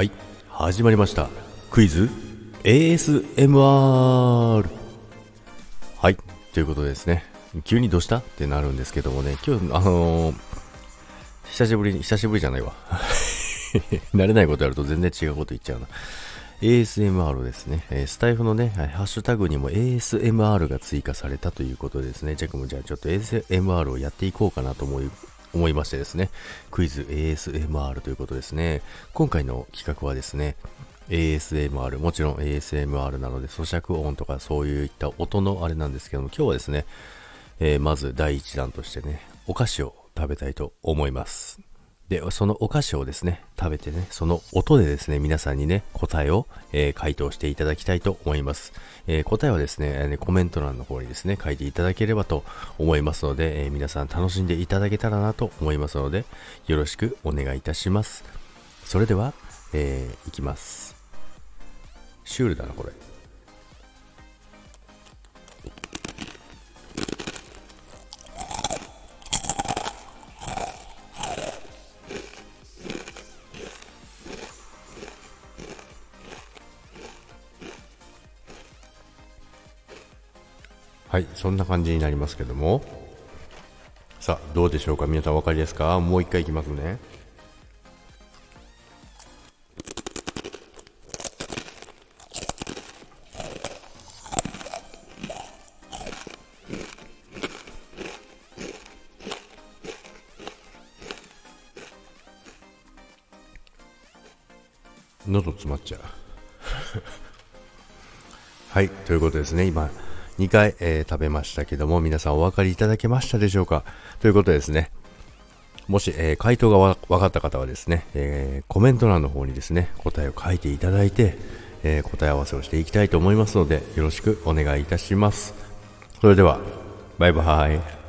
はい。始まりました。クイズ。ASMR はい。ということですね。急にどうした？ってなるんですけどもね。今日あのー、久しぶりに久しぶりじゃないわ。慣れないことやると全然違うこと言っちゃうな。ASMR ですね、えスタイフのね、ハッシュタグにも ASMR が追加されたということですね、ジャックもじゃあちょっと ASMR をやっていこうかなと思い思いましてですね、クイズ ASMR ということですね。今回の企画はですね、ASMR、もちろん ASMR なので咀嚼音とかそういった音のあれなんですけども、今日はですね、えー、まず第1弾としてね、お菓子を食べたいと思います。で、そのお菓子をですね、食べてね、その音でですね、皆さんにね、答えを、えー、回答していただきたいと思います。えー、答えはですね、コメント欄の方にですね、書いていただければと思いますので、えー、皆さん楽しんでいただけたらなと思いますので、よろしくお願いいたします。それでは、えー、いきます。シュールだな、これ。はい、そんな感じになりますけども。さあ、どうでしょうか？皆さんお分かりですか？もう一回いきますね。喉詰まっちゃう はいということですね今2回、えー、食べましたけども、皆さんお分かりいただけましたでしょうか？ということですね、もし、えー、回答が分かった方はですね、えー、コメント欄の方にですね、答えを書いていただいて、え答え合わせをしていきたいと思いますので、よろしくお願いいたします。それでは、バイバイ。